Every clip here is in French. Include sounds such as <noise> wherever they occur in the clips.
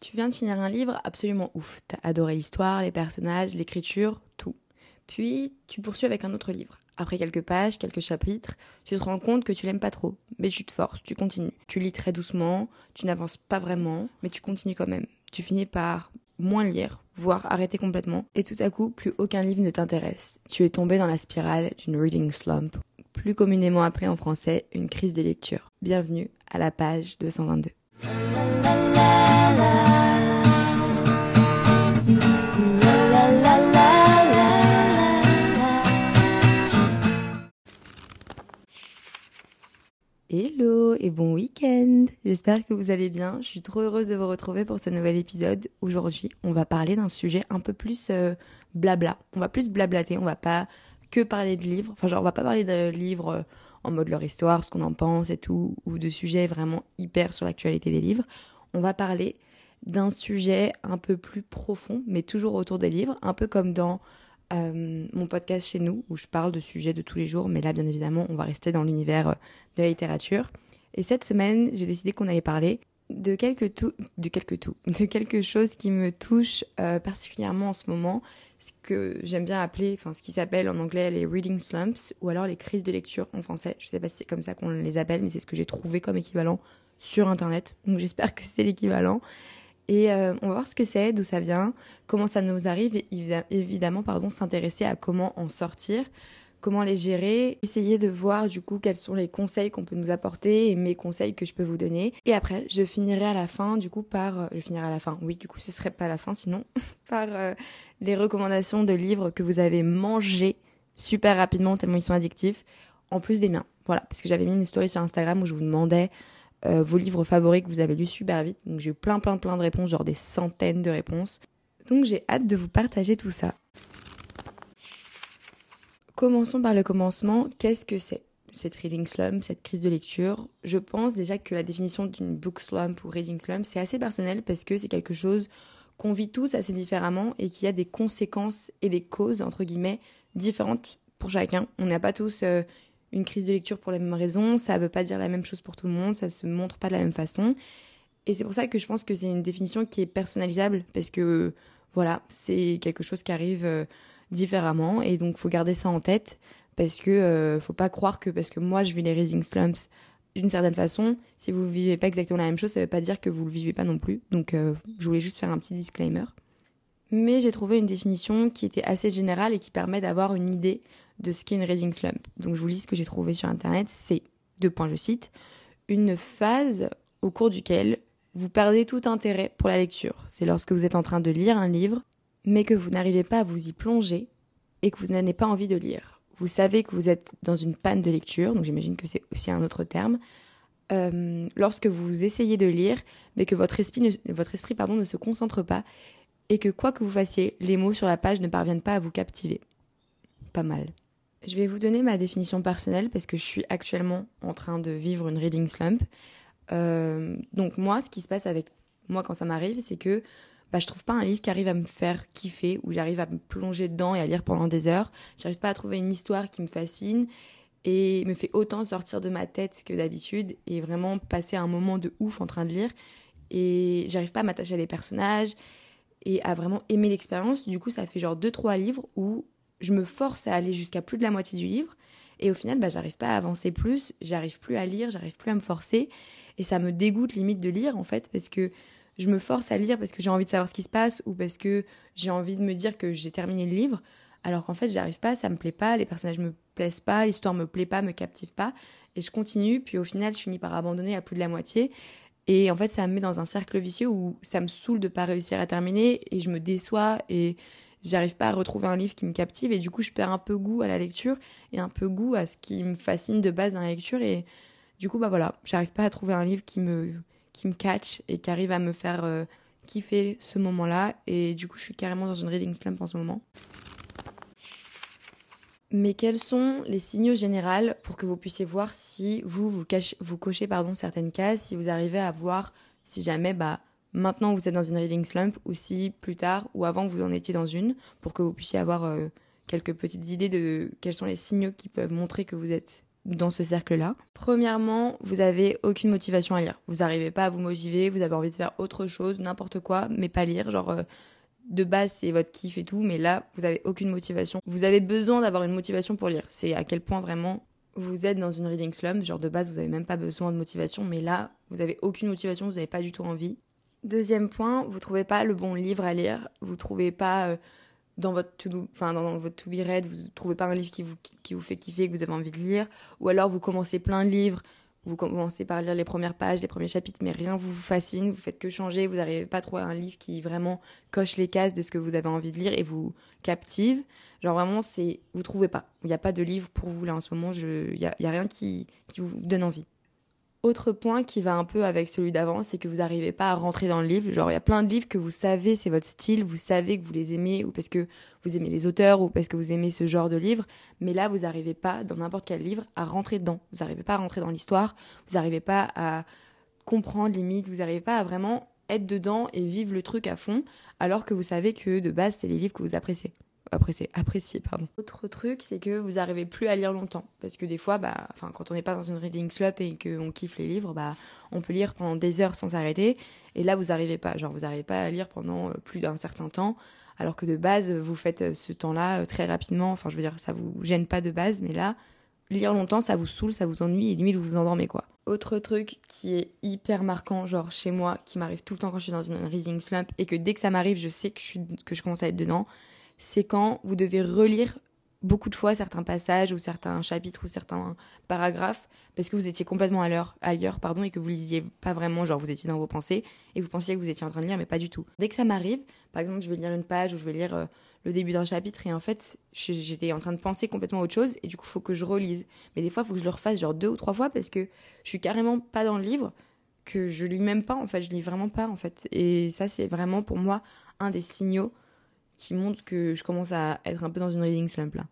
Tu viens de finir un livre absolument ouf. T'as adoré l'histoire, les personnages, l'écriture, tout. Puis tu poursuis avec un autre livre. Après quelques pages, quelques chapitres, tu te rends compte que tu l'aimes pas trop, mais tu te forces, tu continues. Tu lis très doucement, tu n'avances pas vraiment, mais tu continues quand même. Tu finis par moins lire, voire arrêter complètement, et tout à coup, plus aucun livre ne t'intéresse. Tu es tombé dans la spirale d'une reading slump, plus communément appelée en français une crise de lecture. Bienvenue à la page 222. Hello et bon week-end J'espère que vous allez bien. Je suis trop heureuse de vous retrouver pour ce nouvel épisode. Aujourd'hui, on va parler d'un sujet un peu plus euh, blabla. On va plus blablater, on va pas que parler de livres. Enfin, genre, on va pas parler de livres euh, en mode leur histoire, ce qu'on en pense et tout, ou de sujets vraiment hyper sur l'actualité des livres. On va parler d'un sujet un peu plus profond, mais toujours autour des livres, un peu comme dans euh, mon podcast chez nous, où je parle de sujets de tous les jours, mais là, bien évidemment, on va rester dans l'univers euh, de la littérature. Et cette semaine, j'ai décidé qu'on allait parler de quelque tout, de quelque tout, <laughs> de quelque chose qui me touche euh, particulièrement en ce moment, ce que j'aime bien appeler, enfin, ce qui s'appelle en anglais les reading slumps, ou alors les crises de lecture en français. Je sais pas si c'est comme ça qu'on les appelle, mais c'est ce que j'ai trouvé comme équivalent sur internet. Donc j'espère que c'est l'équivalent. Et euh, on va voir ce que c'est, d'où ça vient, comment ça nous arrive, et évidemment, pardon, s'intéresser à comment en sortir, comment les gérer, essayer de voir du coup quels sont les conseils qu'on peut nous apporter et mes conseils que je peux vous donner. Et après, je finirai à la fin du coup par, euh, je finirai à la fin, oui, du coup ce serait pas la fin sinon, <laughs> par euh, les recommandations de livres que vous avez mangés super rapidement tellement ils sont addictifs, en plus des miens. Voilà, parce que j'avais mis une story sur Instagram où je vous demandais euh, vos livres favoris que vous avez lus super vite. Donc j'ai eu plein plein plein de réponses, genre des centaines de réponses. Donc j'ai hâte de vous partager tout ça. Commençons par le commencement. Qu'est-ce que c'est cette reading slump, cette crise de lecture? Je pense déjà que la définition d'une book slump ou reading slump, c'est assez personnel parce que c'est quelque chose qu'on vit tous assez différemment et qui a des conséquences et des causes, entre guillemets, différentes pour chacun. On n'a pas tous euh, une crise de lecture pour les mêmes raisons, ça ne veut pas dire la même chose pour tout le monde, ça se montre pas de la même façon. Et c'est pour ça que je pense que c'est une définition qui est personnalisable, parce que voilà, c'est quelque chose qui arrive euh, différemment, et donc faut garder ça en tête, parce que euh, faut pas croire que parce que moi je vis les raising slumps d'une certaine façon, si vous vivez pas exactement la même chose, ça veut pas dire que vous le vivez pas non plus. Donc euh, je voulais juste faire un petit disclaimer. Mais j'ai trouvé une définition qui était assez générale et qui permet d'avoir une idée de ce qu'est une reading slump. Donc je vous lis ce que j'ai trouvé sur internet, c'est deux points je cite, une phase au cours duquel vous perdez tout intérêt pour la lecture. C'est lorsque vous êtes en train de lire un livre, mais que vous n'arrivez pas à vous y plonger et que vous n'avez pas envie de lire. Vous savez que vous êtes dans une panne de lecture, donc j'imagine que c'est aussi un autre terme. Euh, lorsque vous essayez de lire, mais que votre esprit, votre esprit pardon, ne se concentre pas, et que quoi que vous fassiez, les mots sur la page ne parviennent pas à vous captiver. Pas mal. Je vais vous donner ma définition personnelle parce que je suis actuellement en train de vivre une reading slump. Euh, donc moi, ce qui se passe avec moi quand ça m'arrive, c'est que bah, je trouve pas un livre qui arrive à me faire kiffer, où j'arrive à me plonger dedans et à lire pendant des heures. J'arrive pas à trouver une histoire qui me fascine et me fait autant sortir de ma tête que d'habitude et vraiment passer un moment de ouf en train de lire. Et j'arrive pas à m'attacher à des personnages et à vraiment aimer l'expérience. Du coup, ça fait genre deux trois livres où je me force à aller jusqu'à plus de la moitié du livre. Et au final, bah, j'arrive pas à avancer plus, j'arrive plus à lire, j'arrive plus à me forcer. Et ça me dégoûte limite de lire, en fait, parce que je me force à lire parce que j'ai envie de savoir ce qui se passe ou parce que j'ai envie de me dire que j'ai terminé le livre. Alors qu'en fait, j'arrive pas, ça me plaît pas, les personnages me plaisent pas, l'histoire me plaît pas, me captive pas. Et je continue, puis au final, je finis par abandonner à plus de la moitié. Et en fait, ça me met dans un cercle vicieux où ça me saoule de pas réussir à terminer et je me déçois et j'arrive pas à retrouver un livre qui me captive et du coup je perds un peu goût à la lecture et un peu goût à ce qui me fascine de base dans la lecture et du coup bah voilà j'arrive pas à trouver un livre qui me qui me catch et qui arrive à me faire euh, kiffer ce moment là et du coup je suis carrément dans une reading slump en ce moment. Mais quels sont les signaux généraux pour que vous puissiez voir si vous vous, vous cochez pardon certaines cases si vous arrivez à voir si jamais bah maintenant vous êtes dans une reading slump ou si plus tard ou avant vous en étiez dans une pour que vous puissiez avoir euh, quelques petites idées de quels sont les signaux qui peuvent montrer que vous êtes dans ce cercle-là. Premièrement, vous avez aucune motivation à lire. Vous n'arrivez pas à vous motiver, vous avez envie de faire autre chose, n'importe quoi, mais pas lire. Genre, euh, de base, c'est votre kiff et tout, mais là, vous avez aucune motivation. Vous avez besoin d'avoir une motivation pour lire. C'est à quel point vraiment vous êtes dans une reading slump. Genre, de base, vous n'avez même pas besoin de motivation, mais là, vous avez aucune motivation, vous n'avez pas du tout envie. Deuxième point, vous trouvez pas le bon livre à lire, vous trouvez pas. Euh, dans votre to enfin dans, votre to be read, vous trouvez pas un livre qui vous, qui vous fait kiffer, que vous avez envie de lire, ou alors vous commencez plein de livres, vous commencez par lire les premières pages, les premiers chapitres, mais rien vous fascine, vous faites que changer, vous n'arrivez pas à trouver un livre qui vraiment coche les cases de ce que vous avez envie de lire et vous captive. Genre vraiment, c'est vous trouvez pas. Il n'y a pas de livre pour vous là en ce moment. Il n'y a, a rien qui, qui vous donne envie. Autre point qui va un peu avec celui d'avant, c'est que vous n'arrivez pas à rentrer dans le livre. Genre, il y a plein de livres que vous savez, c'est votre style, vous savez que vous les aimez, ou parce que vous aimez les auteurs, ou parce que vous aimez ce genre de livre. Mais là, vous n'arrivez pas, dans n'importe quel livre, à rentrer dedans. Vous n'arrivez pas à rentrer dans l'histoire, vous n'arrivez pas à comprendre limite, vous n'arrivez pas à vraiment être dedans et vivre le truc à fond, alors que vous savez que de base, c'est les livres que vous appréciez apprécier, apprécier pardon. Autre truc, c'est que vous n'arrivez plus à lire longtemps. Parce que des fois, bah, quand on n'est pas dans une reading club et qu'on kiffe les livres, bah, on peut lire pendant des heures sans s'arrêter. Et là, vous n'arrivez pas. Genre, vous n'arrivez pas à lire pendant euh, plus d'un certain temps. Alors que de base, vous faites euh, ce temps-là euh, très rapidement. Enfin, je veux dire, ça vous gêne pas de base. Mais là, lire longtemps, ça vous saoule, ça vous ennuie et limite vous vous endormez, quoi. Autre truc qui est hyper marquant, genre chez moi, qui m'arrive tout le temps quand je suis dans une reading slump et que dès que ça m'arrive, je sais que je, que je commence à être dedans, c'est quand vous devez relire beaucoup de fois certains passages ou certains chapitres ou certains paragraphes parce que vous étiez complètement à ailleurs pardon, et que vous lisiez pas vraiment, genre vous étiez dans vos pensées et vous pensiez que vous étiez en train de lire, mais pas du tout. Dès que ça m'arrive, par exemple, je vais lire une page ou je vais lire euh, le début d'un chapitre et en fait, j'étais en train de penser complètement autre chose et du coup, faut que je relise. Mais des fois, il faut que je le refasse genre deux ou trois fois parce que je suis carrément pas dans le livre, que je lis même pas, en fait, je lis vraiment pas, en fait. Et ça, c'est vraiment pour moi un des signaux qui montre que je commence à être un peu dans une reading slump là.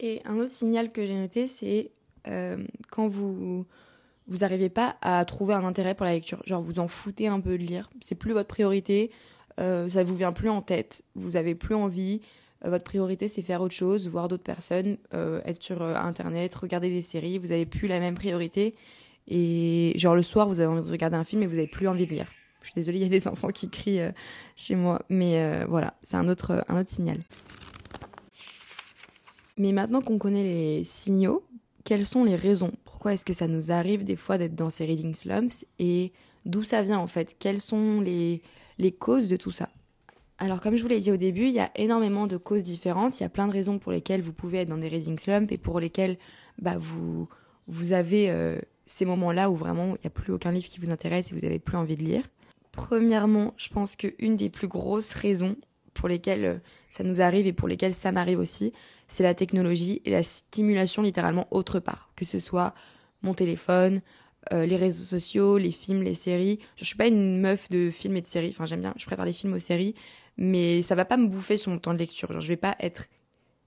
Et un autre signal que j'ai noté, c'est euh, quand vous vous n'arrivez pas à trouver un intérêt pour la lecture, genre vous en foutez un peu de lire, c'est plus votre priorité, euh, ça vous vient plus en tête, vous avez plus envie, euh, votre priorité c'est faire autre chose, voir d'autres personnes, euh, être sur internet, regarder des séries, vous avez plus la même priorité. Et genre le soir vous avez envie de regarder un film et vous avez plus envie de lire. Je suis désolée, il y a des enfants qui crient euh, chez moi. Mais euh, voilà, c'est un autre, un autre signal. Mais maintenant qu'on connaît les signaux, quelles sont les raisons? Pourquoi est-ce que ça nous arrive des fois d'être dans ces reading slumps? Et d'où ça vient en fait? Quelles sont les, les causes de tout ça? Alors comme je vous l'ai dit au début, il y a énormément de causes différentes, il y a plein de raisons pour lesquelles vous pouvez être dans des reading slumps et pour lesquelles bah, vous, vous avez euh, ces moments-là où vraiment il n'y a plus aucun livre qui vous intéresse et vous n'avez plus envie de lire. Premièrement, je pense qu'une des plus grosses raisons pour lesquelles euh, ça nous arrive et pour lesquelles ça m'arrive aussi, c'est la technologie et la stimulation littéralement autre part. Que ce soit mon téléphone, euh, les réseaux sociaux, les films, les séries. Je, suis pas une meuf de films et de séries. Enfin, j'aime bien, je préfère les films aux séries. Mais ça va pas me bouffer sur mon temps de lecture. Genre, je vais pas être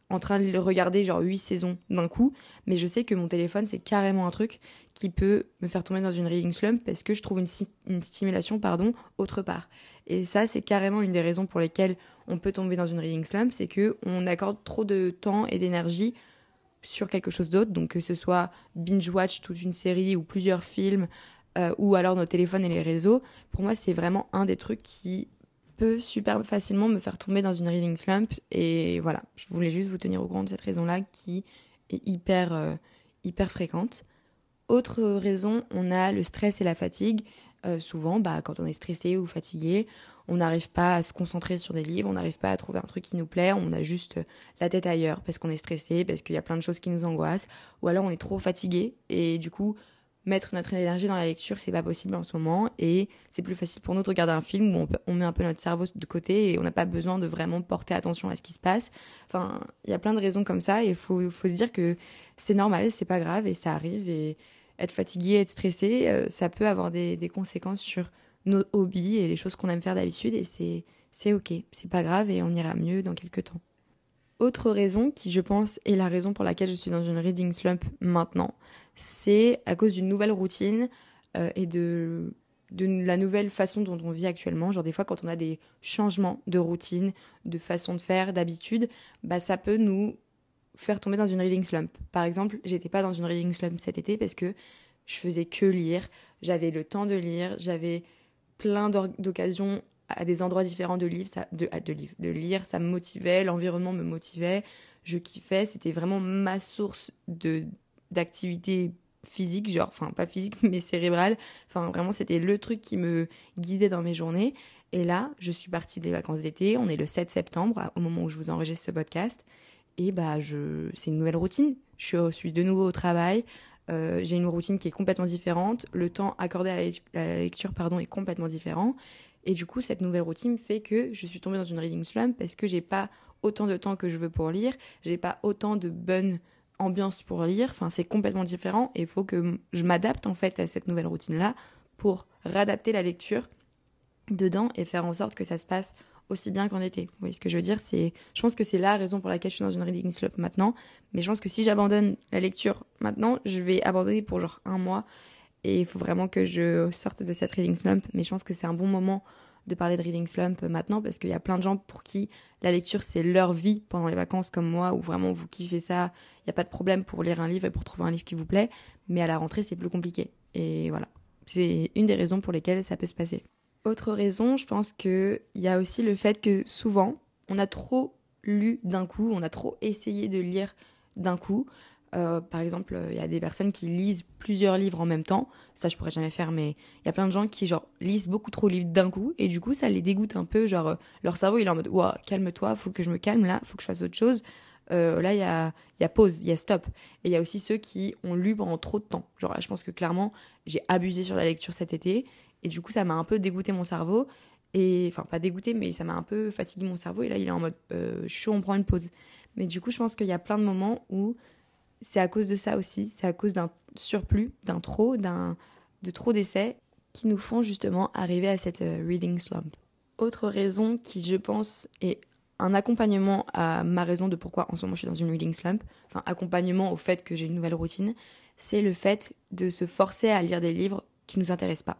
en train de le regarder genre huit saisons d'un coup, mais je sais que mon téléphone c'est carrément un truc qui peut me faire tomber dans une reading slump parce que je trouve une, stimulation pardon autre part. Et ça c'est carrément une des raisons pour lesquelles on peut tomber dans une reading slump, c'est que on accorde trop de temps et d'énergie sur quelque chose d'autre, donc que ce soit binge watch toute une série ou plusieurs films euh, ou alors nos téléphones et les réseaux. Pour moi c'est vraiment un des trucs qui peut super facilement me faire tomber dans une reading slump. Et voilà, je voulais juste vous tenir au courant de cette raison-là qui est hyper, euh, hyper fréquente. Autre raison, on a le stress et la fatigue. Euh, souvent, bah, quand on est stressé ou fatigué, on n'arrive pas à se concentrer sur des livres, on n'arrive pas à trouver un truc qui nous plaît, on a juste la tête ailleurs parce qu'on est stressé, parce qu'il y a plein de choses qui nous angoissent, ou alors on est trop fatigué et du coup mettre notre énergie dans la lecture, c'est pas possible en ce moment. Et c'est plus facile pour nous de regarder un film où on, met un peu notre cerveau de côté et on n'a pas besoin de vraiment porter attention à ce qui se passe. Enfin, il y a plein de raisons comme ça et il faut, faut se dire que c'est normal, c'est pas grave et ça arrive. Et être fatigué, être stressé, euh, ça peut avoir des, des, conséquences sur nos hobbies et les choses qu'on aime faire d'habitude et c'est, c'est ok, c'est pas grave et on ira mieux dans quelques temps. Autre raison qui, je pense, est la raison pour laquelle je suis dans une reading slump maintenant, c'est à cause d'une nouvelle routine euh, et de, de la nouvelle façon dont on vit actuellement. Genre des fois, quand on a des changements de routine, de façon de faire, d'habitude, bah ça peut nous faire tomber dans une reading slump. Par exemple, j'étais pas dans une reading slump cet été parce que je faisais que lire, j'avais le temps de lire, j'avais plein d'occasions à des endroits différents de, lire, ça, de, de, de lire, ça me motivait, l'environnement me motivait, je kiffais, c'était vraiment ma source de d'activité physique, genre, enfin pas physique <laughs> mais cérébrale, enfin vraiment c'était le truc qui me guidait dans mes journées. Et là, je suis partie des vacances d'été, on est le 7 septembre au moment où je vous enregistre ce podcast, et bah je, c'est une nouvelle routine. Je suis de nouveau au travail, euh, j'ai une routine qui est complètement différente, le temps accordé à la, lecture pardon est complètement différent. Et du coup, cette nouvelle routine fait que je suis tombée dans une reading slump parce que j'ai pas autant de temps que je veux pour lire, j'ai pas autant de bonne ambiance pour lire, enfin c'est complètement différent et il faut que je m'adapte en fait à cette nouvelle routine là pour réadapter la lecture dedans et faire en sorte que ça se passe aussi bien qu'en été. Vous voyez ce que je veux dire? C'est, je pense que c'est la raison pour laquelle je suis dans une reading slump maintenant. Mais je pense que si j'abandonne la lecture maintenant, je vais abandonner pour genre un mois. Et il faut vraiment que je sorte de cette reading slump. Mais je pense que c'est un bon moment de parler de reading slump maintenant parce qu'il y a plein de gens pour qui la lecture c'est leur vie pendant les vacances comme moi où vraiment vous kiffez ça, il n'y a pas de problème pour lire un livre et pour trouver un livre qui vous plaît, mais à la rentrée c'est plus compliqué. Et voilà, c'est une des raisons pour lesquelles ça peut se passer. Autre raison, je pense qu'il y a aussi le fait que souvent, on a trop lu d'un coup, on a trop essayé de lire d'un coup. Euh, par exemple, il y a des personnes qui lisent plusieurs livres en même temps. Ça, je pourrais jamais faire, mais il y a plein de gens qui genre lisent beaucoup trop de livres d'un coup et du coup, ça les dégoûte un peu. Genre, euh, leur cerveau, il est en mode, calme-toi, faut que je me calme là, faut que je fasse autre chose. Euh, là, il y a, y a pause, il y a stop. Et il y a aussi ceux qui ont lu pendant trop de temps. Genre, là, je pense que clairement, j'ai abusé sur la lecture cet été et du coup, ça m'a un peu dégoûté mon cerveau. Et enfin, pas dégoûté, mais ça m'a un peu fatigué mon cerveau. Et là, il est en mode euh, chaud, on prend une pause. Mais du coup, je pense qu'il y a plein de moments où c'est à cause de ça aussi. C'est à cause d'un surplus, d'un trop, d'un de trop d'essais qui nous font justement arriver à cette euh, reading slump. Autre raison qui, je pense, est un accompagnement à ma raison de pourquoi en ce moment je suis dans une reading slump, enfin accompagnement au fait que j'ai une nouvelle routine, c'est le fait de se forcer à lire des livres qui nous intéressent pas.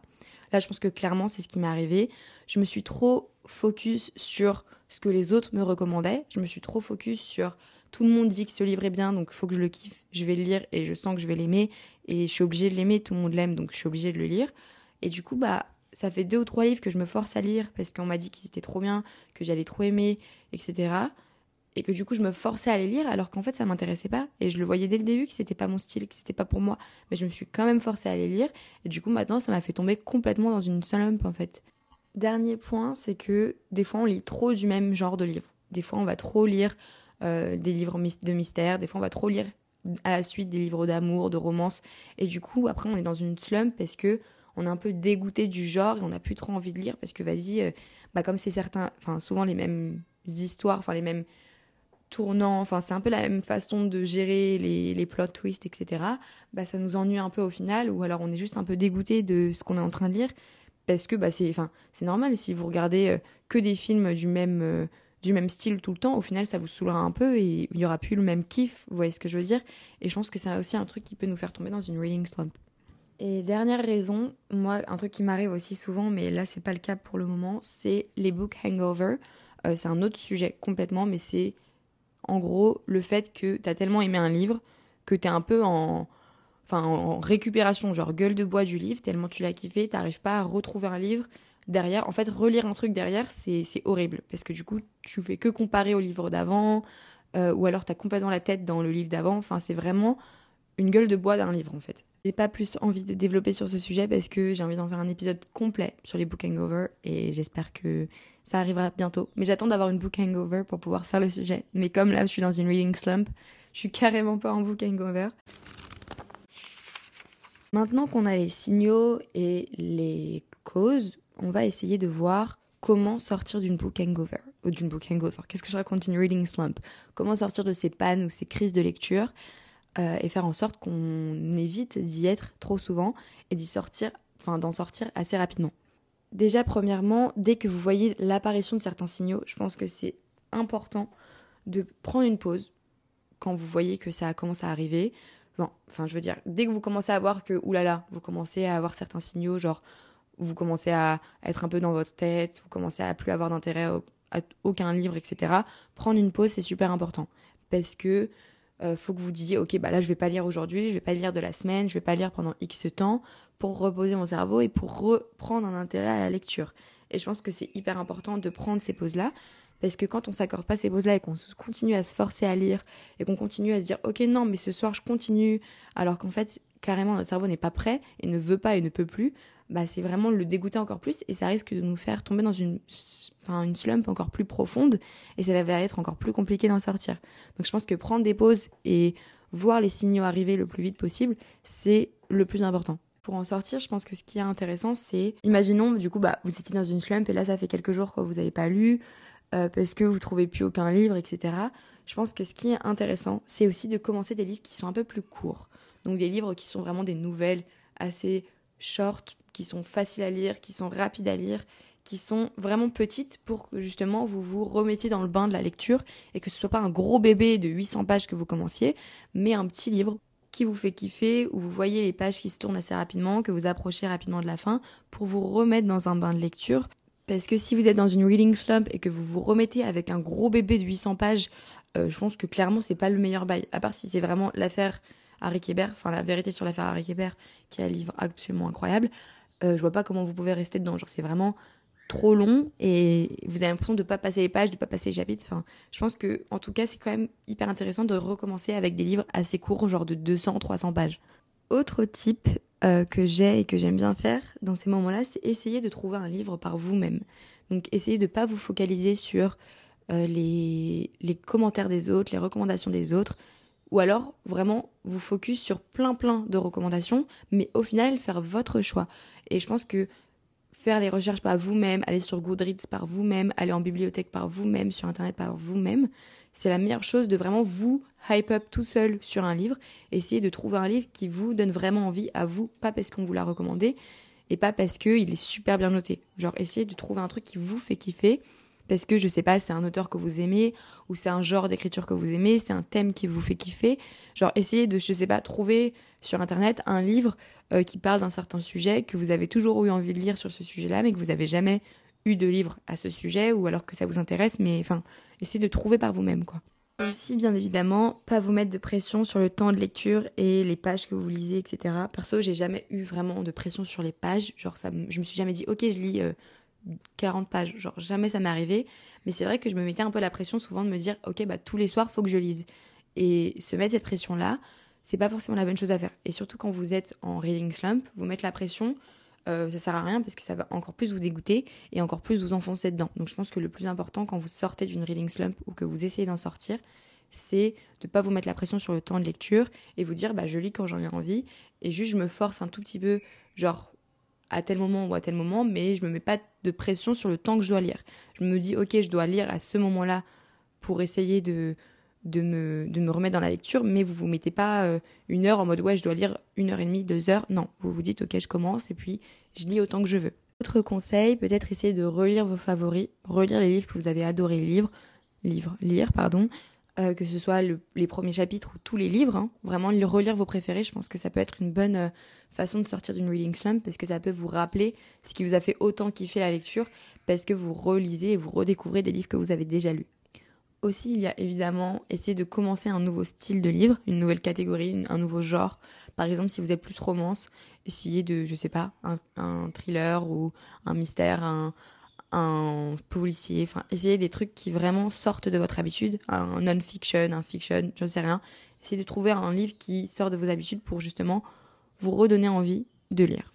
Là, je pense que clairement, c'est ce qui m'est arrivé. Je me suis trop focus sur ce que les autres me recommandaient. Je me suis trop focus sur tout le monde dit que ce livre est bien, donc il faut que je le kiffe. Je vais le lire et je sens que je vais l'aimer. Et je suis obligée de l'aimer, tout le monde l'aime, donc je suis obligée de le lire. Et du coup, bah, ça fait deux ou trois livres que je me force à lire parce qu'on m'a dit qu'ils étaient trop bien, que j'allais trop aimer, etc et que du coup je me forçais à les lire alors qu'en fait ça m'intéressait pas et je le voyais dès le début que c'était pas mon style que c'était pas pour moi mais je me suis quand même forcée à les lire et du coup maintenant ça m'a fait tomber complètement dans une slump en fait dernier point c'est que des fois on lit trop du même genre de livre des fois on va trop lire euh, des livres de mystère des fois on va trop lire à la suite des livres d'amour de romance et du coup après on est dans une slump parce que on est un peu dégoûté du genre et on n'a plus trop envie de lire parce que vas-y euh, bah comme c'est certain enfin souvent les mêmes histoires enfin les mêmes tournant, enfin c'est un peu la même façon de gérer les, les plot twists, etc., bah ça nous ennuie un peu au final, ou alors on est juste un peu dégoûté de ce qu'on est en train de lire, parce que bah c'est, normal si vous regardez euh, que des films du même du même style tout le temps, au final ça vous saoulera un peu et il y aura plus le même kiff, vous voyez ce que je veux dire Et je pense que c'est aussi un truc qui peut nous faire tomber dans une reading slump. Et dernière raison, moi un truc qui m'arrive aussi souvent, mais là c'est pas le cas pour le moment, c'est les book hangover. Euh, c'est un autre sujet complètement, mais c'est en gros, le fait que t'as tellement aimé un livre que t'es un peu en, en récupération, genre gueule de bois du livre, tellement tu l'as kiffé, t'arrives pas à retrouver un livre derrière. En fait, relire un truc derrière, c'est horrible parce que du coup, tu fais que comparer au livre d'avant, euh, ou alors t'as complètement la tête dans le livre d'avant. Enfin, c'est vraiment une gueule de bois d'un livre en fait. J'ai pas plus envie de développer sur ce sujet parce que j'ai envie d'en faire un épisode complet sur les book hangover et j'espère que ça arrivera bientôt. Mais j'attends d'avoir une book hangover pour pouvoir faire le sujet. Mais comme là je suis dans une reading slump, je suis carrément pas en book hangover. Maintenant qu'on a les signaux et les causes, on va essayer de voir comment sortir d'une book hangover ou d'une book hangover. Qu'est-ce que je raconte d'une reading slump? Comment sortir de ces pannes ou ces crises de lecture euh, et faire en sorte qu'on évite d'y être trop souvent et d'y sortir, enfin d'en sortir assez rapidement? Déjà, premièrement, dès que vous voyez l'apparition de certains signaux, je pense que c'est important de prendre une pause quand vous voyez que ça commence à arriver. Enfin, je veux dire, dès que vous commencez à voir que, oulala, vous commencez à avoir certains signaux, genre, vous commencez à être un peu dans votre tête, vous commencez à plus avoir d'intérêt à aucun livre, etc. Prendre une pause, c'est super important. Parce que euh, faut que vous disiez, ok, bah là je vais pas lire aujourd'hui, je vais pas lire de la semaine, je vais pas lire pendant X temps pour reposer mon cerveau et pour reprendre un intérêt à la lecture. Et je pense que c'est hyper important de prendre ces pauses-là parce que quand on s'accorde pas ces pauses-là et qu'on continue à se forcer à lire et qu'on continue à se dire, ok, non, mais ce soir je continue, alors qu'en fait, carrément, notre cerveau n'est pas prêt et ne veut pas et ne peut plus, bah c'est vraiment le dégoûter encore plus et ça risque de nous faire tomber dans une enfin une slump encore plus profonde et ça va être encore plus compliqué d'en sortir. Donc je pense que prendre des pauses et voir les signaux arriver le plus vite possible, c'est le plus important. Pour en sortir, je pense que ce qui est intéressant, c'est, imaginons, du coup, bah, vous étiez dans une slump et là, ça fait quelques jours que vous n'avez pas lu, euh, parce que vous trouvez plus aucun livre, etc. Je pense que ce qui est intéressant, c'est aussi de commencer des livres qui sont un peu plus courts. Donc des livres qui sont vraiment des nouvelles assez short, qui sont faciles à lire, qui sont rapides à lire, qui sont vraiment petites pour que justement vous vous remettiez dans le bain de la lecture et que ce soit pas un gros bébé de 800 pages que vous commenciez, mais un petit livre qui vous fait kiffer, où vous voyez les pages qui se tournent assez rapidement, que vous approchez rapidement de la fin, pour vous remettre dans un bain de lecture. Parce que si vous êtes dans une reading slump et que vous vous remettez avec un gros bébé de 800 pages, euh, je pense que clairement c'est pas le meilleur bail. À part si c'est vraiment l'affaire Harry Kébert, enfin la vérité sur l'affaire Harry Kébert, qui est un livre absolument incroyable. Euh, je vois pas comment vous pouvez rester dedans. Genre, c'est vraiment trop long et vous avez l'impression de pas passer les pages, de pas passer les chapitres. Enfin, je pense que, en tout cas, c'est quand même hyper intéressant de recommencer avec des livres assez courts, genre de 200, 300 pages. Autre type euh, que j'ai et que j'aime bien faire dans ces moments-là, c'est essayer de trouver un livre par vous-même. Donc, essayez de pas vous focaliser sur euh, les, les commentaires des autres, les recommandations des autres, ou alors vraiment vous focus sur plein plein de recommandations, mais au final faire votre choix. Et je pense que faire les recherches par vous-même, aller sur Goodreads par vous-même, aller en bibliothèque par vous-même, sur Internet par vous-même, c'est la meilleure chose de vraiment vous hype up tout seul sur un livre. Essayez de trouver un livre qui vous donne vraiment envie à vous, pas parce qu'on vous l'a recommandé et pas parce qu'il est super bien noté. Genre, essayez de trouver un truc qui vous fait kiffer parce que je sais pas, c'est un auteur que vous aimez, ou c'est un genre d'écriture que vous aimez, c'est un thème qui vous fait kiffer. Genre, essayez de, je sais pas, trouver sur internet un livre euh, qui parle d'un certain sujet que vous avez toujours eu envie de lire sur ce sujet-là, mais que vous n'avez jamais eu de livre à ce sujet, ou alors que ça vous intéresse, mais enfin, essayez de trouver par vous-même, quoi. Aussi, bien évidemment, pas vous mettre de pression sur le temps de lecture et les pages que vous lisez, etc. Perso, j'ai jamais eu vraiment de pression sur les pages. Genre, ça, je me suis jamais dit, ok, je lis euh, 40 pages. Genre, jamais ça m'est arrivé. Mais c'est vrai que je me mettais un peu la pression souvent de me dire, ok, bah, tous les soirs, faut que je lise. Et se mettre cette pression-là, c'est pas forcément la bonne chose à faire. Et surtout quand vous êtes en reading slump, vous mettre la pression, euh, ça sert à rien parce que ça va encore plus vous dégoûter et encore plus vous enfoncer dedans. Donc je pense que le plus important quand vous sortez d'une reading slump ou que vous essayez d'en sortir, c'est de pas vous mettre la pression sur le temps de lecture et vous dire bah je lis quand j'en ai envie et juste je me force un tout petit peu genre à tel moment ou à tel moment, mais je me mets pas de pression sur le temps que je dois lire. Je me dis, ok, je dois lire à ce moment-là pour essayer de, de, me, de me remettre dans la lecture, mais vous vous mettez pas euh, une heure en mode, ouais, je dois lire une heure et demie, deux heures. Non, vous vous dites, ok, je commence et puis je lis autant que je veux. Autre conseil, peut-être essayer de relire vos favoris, relire les livres que vous avez adoré lire, livre, lire, pardon, euh, que ce soit les premiers chapitres ou tous les livres, hein. vraiment relire vos préférés, je pense que ça peut être une bonne euh, façon de sortir d'une reading slump parce que ça peut vous rappeler ce qui vous a fait autant kiffer la lecture parce que vous relisez et vous redécouvrez des livres que vous avez déjà lus. Aussi, il y a évidemment essayer de commencer un nouveau style de livre, une nouvelle catégorie, un nouveau genre. Par exemple, si vous êtes plus romance, essayez de, je sais pas, un, un thriller ou un mystère, un, un policier, enfin, essayez des trucs qui vraiment sortent de votre habitude, un non-fiction, un fiction, je ne sais rien. Essayez de trouver un livre qui sort de vos habitudes pour justement vous redonner envie de lire.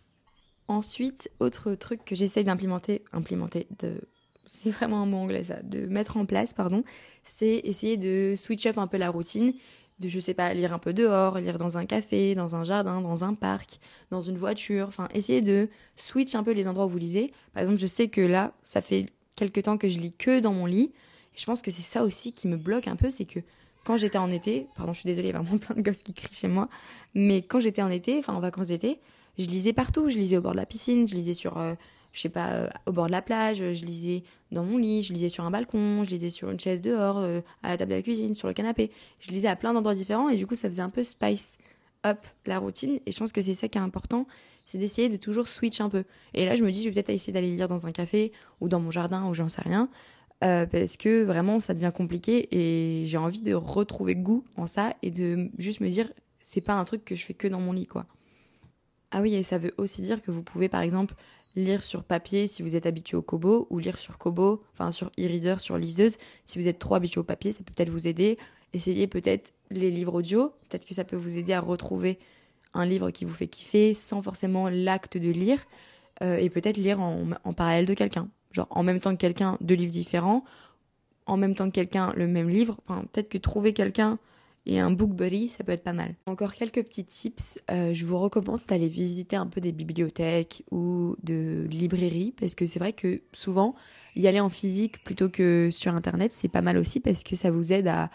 Ensuite, autre truc que j'essaye d'implémenter, implémenter, de, <laughs> c'est vraiment un mot anglais ça, de mettre en place, pardon, c'est essayer de switch up un peu la routine de, je sais pas, lire un peu dehors, lire dans un café, dans un jardin, dans un parc, dans une voiture, enfin, essayer de switch un peu les endroits où vous lisez. Par exemple, je sais que là, ça fait quelque temps que je lis que dans mon lit. Et je pense que c'est ça aussi qui me bloque un peu, c'est que quand j'étais en été, pardon, je suis désolée, il y a vraiment <laughs> plein de gosses qui crient chez moi, mais quand j'étais en été, enfin en vacances d'été, je lisais partout. Je lisais au bord de la piscine, je lisais sur, euh, je sais pas, euh, au bord de la plage, je lisais dans mon lit, je lisais sur un balcon, je lisais sur une chaise dehors, euh, à la table de la cuisine, sur le canapé. Je lisais à plein d'endroits différents et du coup ça faisait un peu spice up la routine et je pense que c'est ça qui est important, c'est d'essayer de toujours switch un peu. Et là je me dis je vais peut-être essayer d'aller lire dans un café ou dans mon jardin ou j'en sais rien. euh, parce que vraiment ça devient compliqué et j'ai envie de retrouver goût en ça et de juste me dire c'est pas un truc que je fais que dans mon lit quoi. Ah oui, et ça veut aussi dire que vous pouvez par exemple lire sur papier si vous êtes habitué au Kobo ou lire sur Kobo, enfin sur e-reader, sur liseuse. Si vous êtes trop habitué au papier, ça peut peut-être vous aider. Essayez peut-être les livres audio, peut-être que ça peut vous aider à retrouver un livre qui vous fait kiffer sans forcément l'acte de lire euh, et peut-être lire en, en parallèle de quelqu'un. Genre en même temps que quelqu'un, deux livres différents, en même temps que quelqu'un, le même livre. Enfin, peut-être que trouver quelqu'un et un book buddy, ça peut être pas mal. Encore quelques petits tips. Euh, je vous recommande d'aller visiter un peu des bibliothèques ou de librairies parce que c'est vrai que souvent, y aller en physique plutôt que sur internet, c'est pas mal aussi parce que ça vous aide à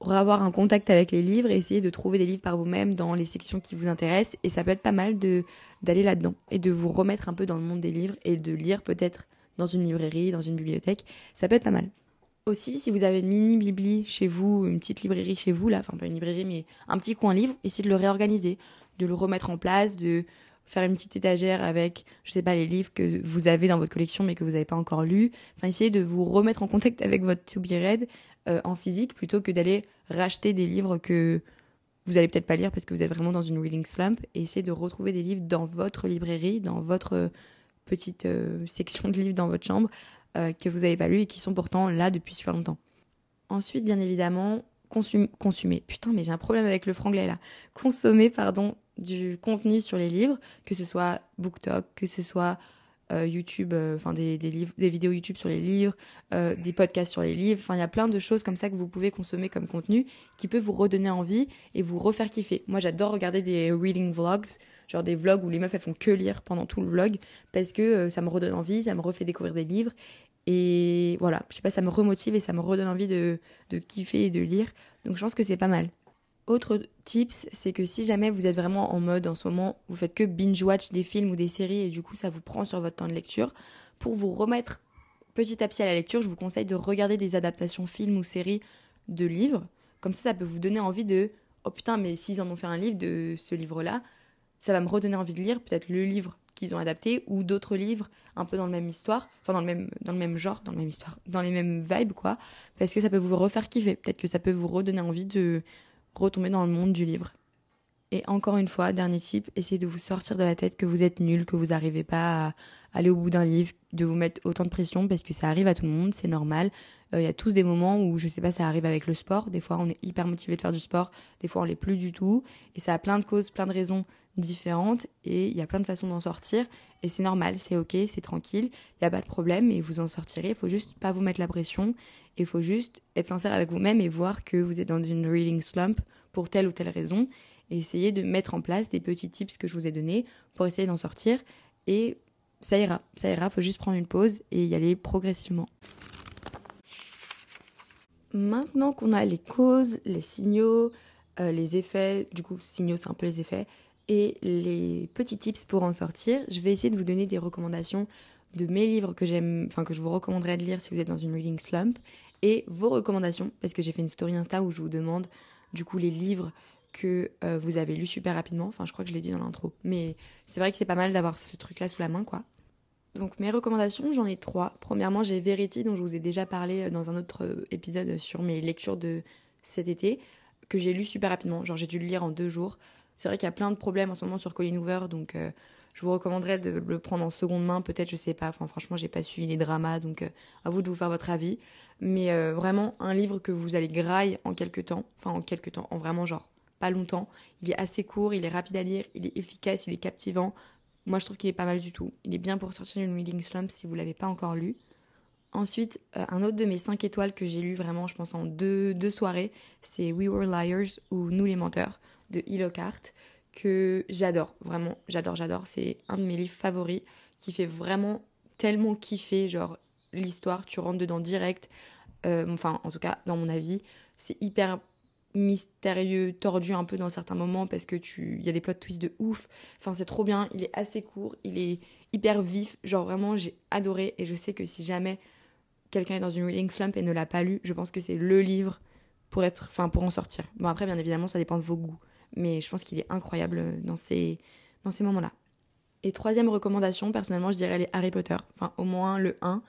avoir un contact avec les livres et essayer de trouver des livres par vous-même dans les sections qui vous intéressent et ça peut être pas mal de d'aller là-dedans et de vous remettre un peu dans le monde des livres et de lire peut-être dans une librairie, dans une bibliothèque, ça peut être pas mal. Aussi, si vous avez une mini bibli chez vous, une petite librairie chez vous, là, enfin pas une librairie, mais un petit coin livre, essayez de le réorganiser, de le remettre en place, de faire une petite étagère avec, je sais pas, les livres que vous avez dans votre collection mais que vous n'avez pas encore lus. Enfin, essayez de vous remettre en contact <laughs> avec votre To Be Read euh, en physique plutôt que d'aller racheter des livres que vous allez peut-être pas lire parce que vous êtes vraiment dans une reading slump et essayez de retrouver des livres dans votre librairie, dans votre petite euh, section de livres dans votre chambre euh, que vous n'avez pas lu et qui sont pourtant là depuis super longtemps. Ensuite, bien évidemment, consommer. Putain, mais j'ai un problème avec le franglais là. Consommer, pardon, du contenu sur les livres, que ce soit BookTok, que ce soit YouTube, euh, enfin des, des, livres, des vidéos YouTube sur les livres, des podcasts sur les livres. Enfin, il y a plein de choses comme ça que vous pouvez consommer comme contenu qui peut vous redonner envie et vous refaire kiffer. Moi, j'adore regarder des reading vlogs genre des vlogs où les meufs elles font que lire pendant tout le vlog parce que euh, ça me redonne envie, ça me refait découvrir des livres et voilà, je sais pas, ça me remotive et ça me redonne envie de, de kiffer et de lire. Donc je pense que c'est pas mal. Autre tips, c'est que si jamais vous êtes vraiment en mode en ce moment, vous faites que binge-watch des films ou des séries et du coup ça vous prend sur votre temps de lecture, pour vous remettre petit à petit à la lecture, je vous conseille de regarder des adaptations films ou séries de livres. Comme ça, ça peut vous donner envie de oh putain, mais s'ils en ont fait un livre de ce livre-là, ça va me redonner envie de lire peut-être le livre qu'ils ont adapté ou d'autres livres un peu dans le même histoire, enfin dans le même dans le même genre, dans le même histoire, dans les mêmes vibes quoi, parce que ça peut vous refaire kiffer, peut-être que ça peut vous redonner envie de retomber dans le monde du livre. Et encore une fois, dernier type, essayez de vous sortir de la tête que vous êtes nul, que vous n'arrivez pas à aller au bout d'un livre, de vous mettre autant de pression parce que ça arrive à tout le monde, c'est normal. Euh, il y a tous des moments où, je sais pas, ça arrive avec le sport. Des fois, on est hyper motivé de faire du sport, des fois, on l'est plus du tout. Et ça a plein de causes, plein de raisons différentes et il y a plein de façons d'en sortir. Et c'est normal, c'est ok, c'est tranquille, il n'y a pas de problème et vous en sortirez. Il faut juste pas vous mettre la pression. Il faut juste être sincère avec vous-même et voir que vous êtes dans une reading slump pour telle ou telle raison. Et essayer de mettre en place des petits tips que je vous ai donnés pour essayer d'en sortir. Et ça ira, ça ira, faut juste prendre une pause et y aller progressivement. Maintenant qu'on a les causes, les signaux, euh, les effets, du coup, signaux, c'est un peu les effets, et les petits tips pour en sortir, je vais essayer de vous donner des recommandations de mes livres que j'aime, enfin que je vous recommanderais de lire si vous êtes dans une reading slump, et vos recommandations, parce que j'ai fait une story Insta où je vous demande du coup les livres que euh, vous avez lus super rapidement. Enfin, je crois que je l'ai dit dans l'intro, mais c'est vrai que c'est pas mal d'avoir ce truc-là sous la main, quoi. Donc mes recommandations, j'en ai trois. Premièrement, j'ai Verity, dont je vous ai déjà parlé euh, dans un autre euh, épisode sur mes lectures de cet été, que j'ai lu super rapidement. Genre j'ai dû le lire en deux jours. C'est vrai qu'il y a plein de problèmes en ce moment sur Colin Hoover, donc euh, je vous recommanderais de le prendre en seconde main, peut-être, je sais pas. Enfin, franchement, j'ai pas suivi les dramas, donc à vous de vous faire votre avis. Mais vraiment, un livre que vous allez grailler en quelques temps, enfin en quelques temps, en vraiment genre pas longtemps. Il est assez court, il est rapide à lire, il est efficace, il est captivant. Moi, je trouve qu'il est pas mal du tout. Il est bien pour sortir d'une reading slump si vous l'avez pas encore lu. Ensuite, euh, un autre de mes 5 étoiles que j'ai lu vraiment, je pense, en deux, deux soirées, c'est We Were Liars ou Nous les menteurs de Hillockhart, que j'adore, vraiment, j'adore, j'adore. C'est un de mes livres favoris qui fait vraiment tellement kiffer, genre l'histoire, tu rentres dedans direct. Euh, enfin, en tout cas, dans mon avis, c'est hyper mystérieux, tordu un peu dans certains moments parce que tu y a des plot twists de ouf. Enfin, c'est trop bien, il est assez court, il est hyper vif, genre vraiment j'ai adoré et je sais que si jamais quelqu'un est dans une reading slump et ne l'a pas lu, je pense que c'est le livre pour être enfin pour en sortir. Bon après bien évidemment, ça dépend de vos goûts, mais je pense qu'il est incroyable dans ces dans ces moments-là. Et troisième recommandation, personnellement, je dirais les Harry Potter, enfin au moins le 1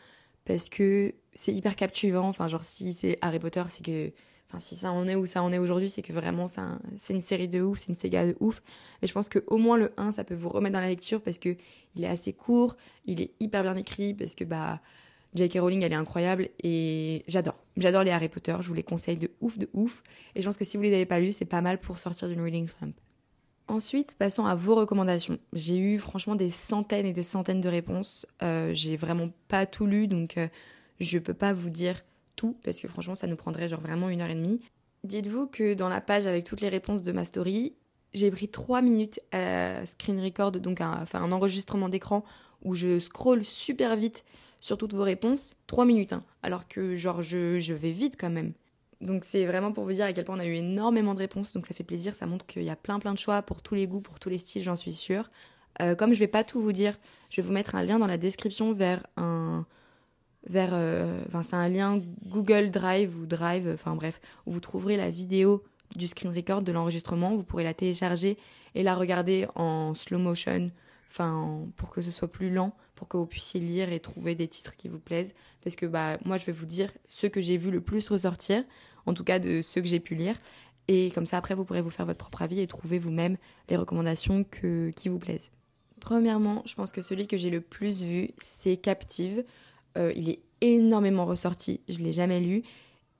parce que c'est hyper captivant. Enfin, genre, si c'est Harry Potter, c'est que. Si ça en est où ça en est aujourd'hui, c'est que vraiment, c'est une série de ouf, c'est une saga de ouf. Et je pense qu'au moins le 1, ça peut vous remettre dans la lecture parce que il est assez court, il est hyper bien écrit, parce que, bah. J.K. Rowling, elle est incroyable et j'adore. J'adore les Harry Potter, je vous les conseille de ouf, de ouf. Et je pense que si vous les avez pas lus, c'est pas mal pour sortir d'une reading slump. Ensuite, passons à vos recommandations. J'ai eu franchement des centaines et des centaines de réponses. Euh, j'ai vraiment pas tout lu, donc euh, je peux pas vous dire tout, parce que franchement, ça nous prendrait genre vraiment une heure et demie. Dites-vous que dans la page avec toutes les réponses de ma story, j'ai pris trois minutes à screen record, donc à, enfin, un enregistrement d'écran où je scroll super vite sur toutes vos réponses. Trois minutes, hein, alors que genre je, je vais vite quand même. Donc c'est vraiment pour vous dire à quel point on a eu énormément de réponses, donc ça fait plaisir, ça montre qu'il y a plein plein de choix pour tous les goûts, pour tous les styles, j'en suis sûre. Euh, comme je vais pas tout vous dire, je vais vous mettre un lien dans la description vers un vers euh, c'est un lien Google Drive ou Drive, enfin bref, où vous trouverez la vidéo du screen record de l'enregistrement, vous pourrez la télécharger et la regarder en slow motion, enfin pour que ce soit plus lent, pour que vous puissiez lire et trouver des titres qui vous plaisent parce que bah moi je vais vous dire ce que j'ai vu le plus ressortir en tout cas de ceux que j'ai pu lire. Et comme ça, après, vous pourrez vous faire votre propre avis et trouver vous-même les recommandations qui vous plaisent. Premièrement, je pense que celui que j'ai le plus vu, c'est Captive. Euh, il est énormément ressorti, je l'ai jamais lu.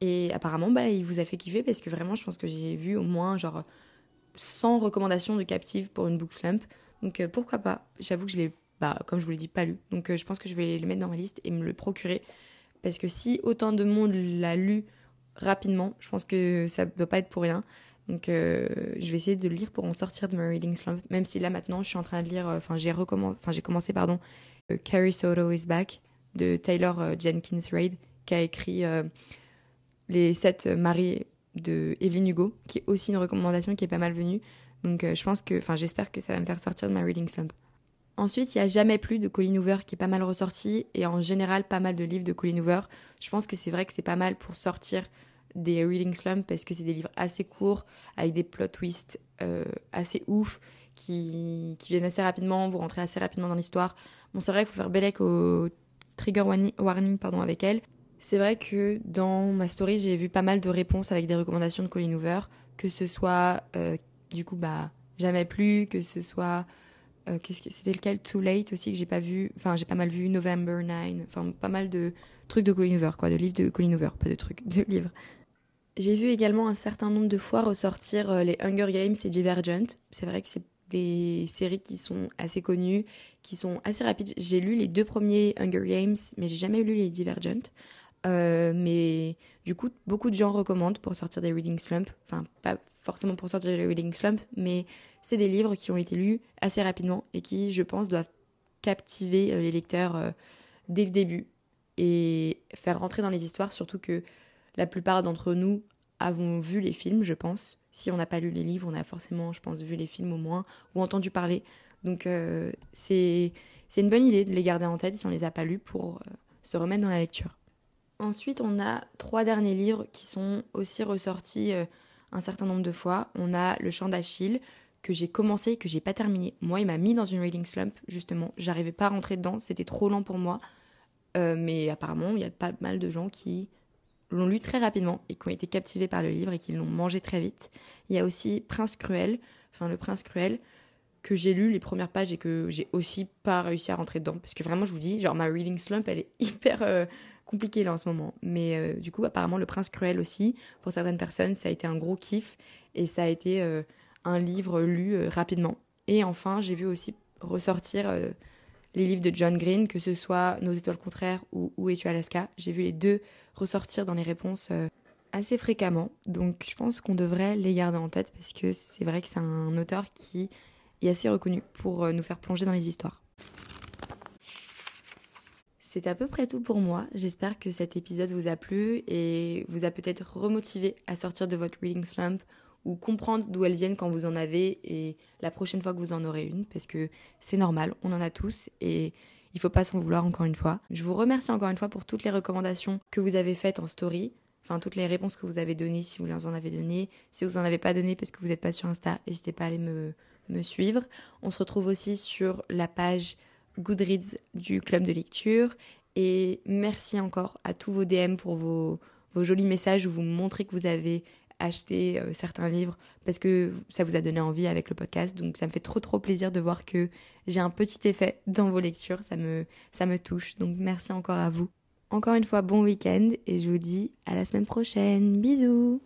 Et apparemment, bah, il vous a fait kiffer parce que vraiment, je pense que j'ai vu au moins genre 100 recommandations de Captive pour une book slump. Donc euh, pourquoi pas? J'avoue que je l'ai, bah, comme je vous l'ai dit, pas lu. Donc euh, je pense que je vais le mettre dans ma liste et me le procurer. Parce que si autant de monde l'a lu rapidement. Je pense que ça doit pas être pour rien. Donc, je vais essayer de le lire pour en sortir de ma reading slump. Même si là, maintenant, je suis en train de lire. Enfin, j'ai j'ai commencé, pardon. Carrie Soto is Back de Taylor Jenkins Reid, qui a écrit Les sept maris de Evelyn Hugo, qui est aussi une recommandation qui est pas mal venue. Donc, je pense que. Enfin, j'espère que ça va me faire sortir de ma reading slump. Ensuite, il n'y a jamais plus de Colin Hoover qui est pas mal ressorti et en général pas mal de livres de Colin Hoover. Je pense que c'est vrai que c'est pas mal pour sortir des reading slumps parce que c'est des livres assez courts avec des plot twists euh, assez ouf qui, qui, viennent assez rapidement, vous rentrez assez rapidement dans l'histoire. Bon, c'est vrai qu'il faut faire Belek au trigger warning pardon, avec elle. C'est vrai que dans ma story, j'ai vu pas mal de réponses avec des recommandations de Colin Hoover, que ce soit euh, du coup bah jamais plus, que ce soit euh, qu'est-ce que c'était lequel? Too Late aussi que j'ai pas vu enfin j'ai pas mal vu November 9 enfin pas mal de trucs de Colin Hoover quoi de livres de Colin Hoover pas de trucs de <laughs> livres. J'ai vu également un certain nombre de fois ressortir euh, les Hunger Games et Divergent. C'est vrai que c'est des séries qui sont assez connues qui sont assez rapides. J'ai lu les deux premiers Hunger Games mais j'ai jamais lu les Divergent. Euh, mais du coup beaucoup de gens recommandent pour sortir des reading slump. Enfin pas forcément pour sortir des reading slump mais c'est des livres qui ont été lus assez rapidement et qui, je pense, doivent captiver euh, les lecteurs euh, dès le début et faire rentrer dans les histoires, surtout que la plupart d'entre nous avons vu les films, je pense. Si on n'a pas lu les livres, on a forcément, je pense, vu les films au moins ou entendu parler. Donc euh, c'est une bonne idée de les garder en tête si on les a pas lus pour se remettre dans la lecture. Ensuite, on a trois derniers livres qui sont aussi ressortis un certain nombre de fois. On a Le Chant d'Achille, que j'ai commencé et que j'ai pas terminé. Moi, il m'a mis dans une reading slump, justement. J'arrivais pas à rentrer dedans, c'était trop lent pour moi. Euh, mais apparemment, il y a pas mal de gens qui l'ont lu très rapidement et qui ont été captivés par le livre et qui l'ont mangé très vite. Il y a aussi Prince Cruel, enfin Le Prince Cruel, que j'ai lu les premières pages et que j'ai aussi pas réussi à rentrer dedans. Parce que vraiment, je vous dis, genre ma reading slump, elle est <laughs> hyper euh, compliquée là en ce moment. Mais euh, du coup, apparemment, Le Prince Cruel aussi, pour certaines personnes, ça a été un gros kiff et ça a été un livre lu euh, rapidement. Et enfin, j'ai vu aussi ressortir euh, les livres de John Green, que ce soit Nos étoiles contraires ou Où es-tu Alaska. J'ai vu les deux ressortir dans les réponses euh, assez fréquemment. Donc je pense qu'on devrait les garder en tête parce que c'est vrai que c'est un auteur qui est assez reconnu pour nous faire plonger dans les histoires. C'est à peu près tout pour moi. J'espère que cet épisode vous a plu et vous a peut-être remotivé à sortir de votre reading slump ou comprendre d'où elles viennent quand vous en avez et la prochaine fois que vous en aurez une, parce que c'est normal, on en a tous et il faut pas s'en vouloir encore une fois. Je vous remercie encore une fois pour toutes les recommandations que vous avez faites en story, enfin toutes les réponses que vous avez données si vous en avez donné. Si vous en avez pas donné parce que vous n'êtes pas sur Insta, n'hésitez pas à aller me, me suivre. On se retrouve aussi sur la page Goodreads du club de lecture Et merci encore à tous vos DM pour vos, vos jolis messages où vous montrez que vous avez acheté euh, certains livres parce que ça vous a donné envie avec le podcast. Donc ça me fait trop trop plaisir de voir que j'ai un petit effet dans vos lectures. Ça me, ça me touche. Donc merci encore à vous. Encore une fois, bon week-end et je vous dis à la semaine prochaine. Bisous